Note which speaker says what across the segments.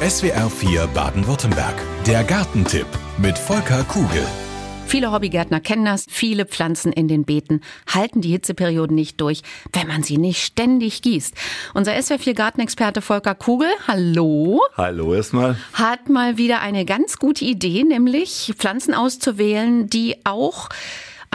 Speaker 1: SWR 4 Baden-Württemberg. Der Gartentipp mit Volker Kugel.
Speaker 2: Viele Hobbygärtner kennen das. Viele Pflanzen in den Beeten halten die Hitzeperioden nicht durch, wenn man sie nicht ständig gießt. Unser SWR4 Gartenexperte Volker Kugel, hallo.
Speaker 3: Hallo erstmal.
Speaker 2: Hat mal wieder eine ganz gute Idee, nämlich Pflanzen auszuwählen, die auch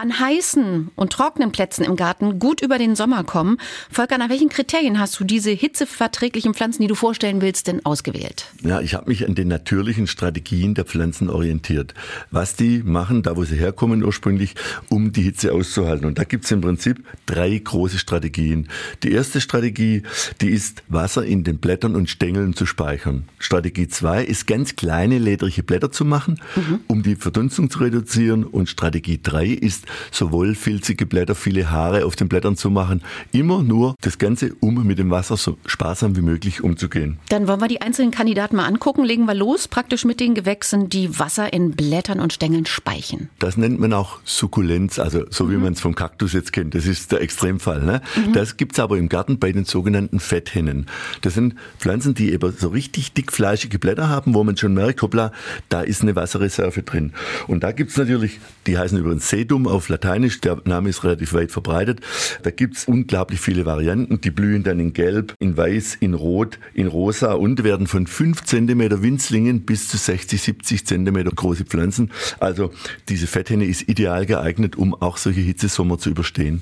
Speaker 2: an heißen und trockenen Plätzen im Garten gut über den Sommer kommen. Volker, nach welchen Kriterien hast du diese hitzeverträglichen Pflanzen, die du vorstellen willst, denn ausgewählt?
Speaker 3: Ja, ich habe mich an den natürlichen Strategien der Pflanzen orientiert. Was die machen, da wo sie herkommen ursprünglich, um die Hitze auszuhalten. Und da gibt es im Prinzip drei große Strategien. Die erste Strategie, die ist, Wasser in den Blättern und Stängeln zu speichern. Strategie zwei ist, ganz kleine ledrige Blätter zu machen, mhm. um die Verdunstung zu reduzieren. Und Strategie drei ist, sowohl filzige Blätter, viele Haare auf den Blättern zu machen. Immer nur das Ganze, um mit dem Wasser so sparsam wie möglich umzugehen.
Speaker 2: Dann wollen wir die einzelnen Kandidaten mal angucken. Legen wir los, praktisch mit den Gewächsen, die Wasser in Blättern und Stängeln speichern.
Speaker 3: Das nennt man auch Sukkulenz, also so mhm. wie man es vom Kaktus jetzt kennt. Das ist der Extremfall. Ne? Mhm. Das gibt's aber im Garten bei den sogenannten Fetthennen. Das sind Pflanzen, die eben so richtig dickfleischige Blätter haben, wo man schon merkt, hoppla, da ist eine Wasserreserve drin. Und da gibt's natürlich, die heißen übrigens Sedum auf Lateinisch, der Name ist relativ weit verbreitet. Da gibt's unglaublich viele Varianten. Die blühen dann in Gelb, in Weiß, in Rot, in Rosa und werden von 5 cm Winzlingen bis zu 60, 70 cm große Pflanzen. Also diese Fetthenne ist ideal geeignet, um auch solche Hitzesommer zu überstehen.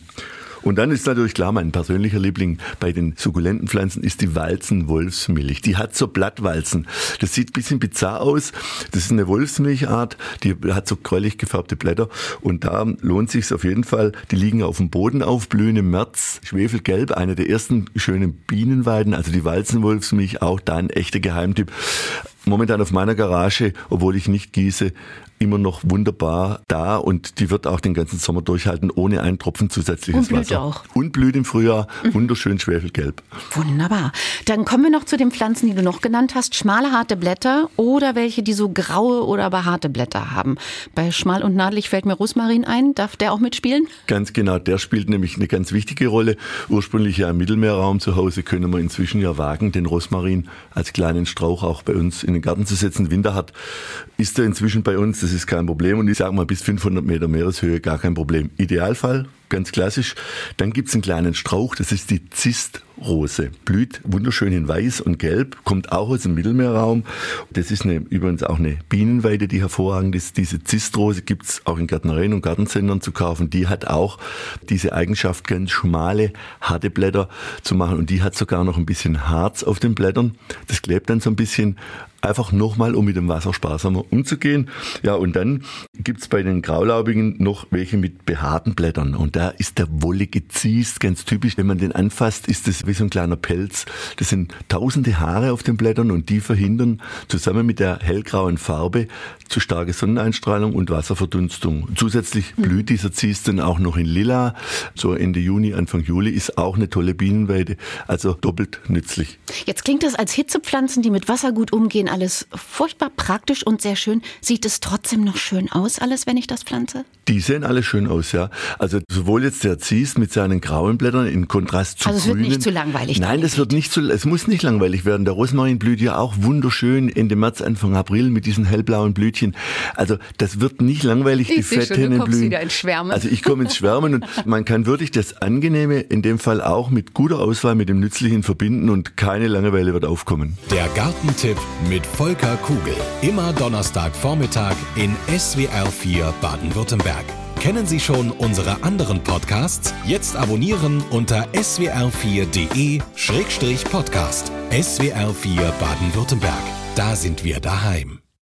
Speaker 3: Und dann ist natürlich klar, mein persönlicher Liebling bei den sukkulenten Pflanzen ist die Walzen-Wolfsmilch. Die hat so Blattwalzen. Das sieht ein bisschen bizarr aus. Das ist eine Wolfsmilchart, die hat so gräulich gefärbte Blätter. Und da lohnt sich auf jeden Fall. Die liegen auf dem Boden auf, blühen im März, schwefelgelb, eine der ersten schönen Bienenweiden. Also die Walzenwolfsmilch, auch da ein echter Geheimtipp momentan auf meiner Garage, obwohl ich nicht gieße, immer noch wunderbar da und die wird auch den ganzen Sommer durchhalten, ohne einen Tropfen zusätzliches
Speaker 2: und blüht
Speaker 3: Wasser.
Speaker 2: auch.
Speaker 3: Und blüht im Frühjahr, wunderschön schwefelgelb.
Speaker 2: Wunderbar. Dann kommen wir noch zu den Pflanzen, die du noch genannt hast. Schmale, harte Blätter oder welche, die so graue oder behaarte Blätter haben. Bei schmal und nadelig fällt mir Rosmarin ein. Darf der auch mitspielen?
Speaker 3: Ganz genau, der spielt nämlich eine ganz wichtige Rolle. Ursprünglich ja im Mittelmeerraum zu Hause können wir inzwischen ja wagen, den Rosmarin als kleinen Strauch auch bei uns in den Garten zu setzen. Winter hat, ist er inzwischen bei uns. Das ist kein Problem. Und ich sage mal, bis 500 Meter Meereshöhe gar kein Problem. Idealfall, ganz klassisch. Dann gibt's einen kleinen Strauch, das ist die Zistrose. Blüht wunderschön in weiß und gelb, kommt auch aus dem Mittelmeerraum. Das ist eine, übrigens auch eine Bienenweide, die hervorragend ist. Diese Zistrose gibt's auch in Gärtnereien und Gartenzentren zu kaufen. Die hat auch diese Eigenschaft, ganz schmale, harte Blätter zu machen. Und die hat sogar noch ein bisschen Harz auf den Blättern. Das klebt dann so ein bisschen einfach nochmal, um mit dem Wasser sparsamer umzugehen. Ja, und dann gibt's bei den Graulaubigen noch welche mit behaarten Blättern. Und da ist der wollige Ziest ganz typisch. Wenn man den anfasst, ist das wie so ein kleiner Pelz. Das sind tausende Haare auf den Blättern und die verhindern zusammen mit der hellgrauen Farbe zu starke Sonneneinstrahlung und Wasserverdunstung. Zusätzlich hm. blüht dieser Ziest dann auch noch in Lila. So Ende Juni, Anfang Juli ist auch eine tolle Bienenweide. Also doppelt nützlich.
Speaker 2: Jetzt klingt das als Hitzepflanzen, die mit Wasser gut umgehen, alles furchtbar praktisch und sehr schön. Sieht es trotzdem noch schön aus, alles, wenn ich das pflanze?
Speaker 3: Die sehen alle schön aus, ja. Also sowohl jetzt der Zies mit seinen grauen Blättern in Kontrast zu
Speaker 2: Also es
Speaker 3: grünen.
Speaker 2: wird nicht zu langweilig.
Speaker 3: Nein, das wird nicht zu, es muss nicht langweilig werden. Der Rosmarin blüht ja auch wunderschön Ende März, Anfang April mit diesen hellblauen Blütchen. Also das wird nicht langweilig,
Speaker 2: ich
Speaker 3: die Fetthennen blühen.
Speaker 2: wieder ins Schwärmen.
Speaker 3: Also ich komme ins Schwärmen und man kann wirklich das Angenehme in dem Fall auch mit guter Auswahl mit dem Nützlichen verbinden und keine Langeweile wird aufkommen.
Speaker 1: Der Gartentipp mit Volker Kugel. Immer Donnerstag Vormittag in SWR 4 Baden-Württemberg. Kennen Sie schon unsere anderen Podcasts? Jetzt abonnieren unter swr4.de-podcast. SWR 4 Baden-Württemberg. Da sind wir daheim.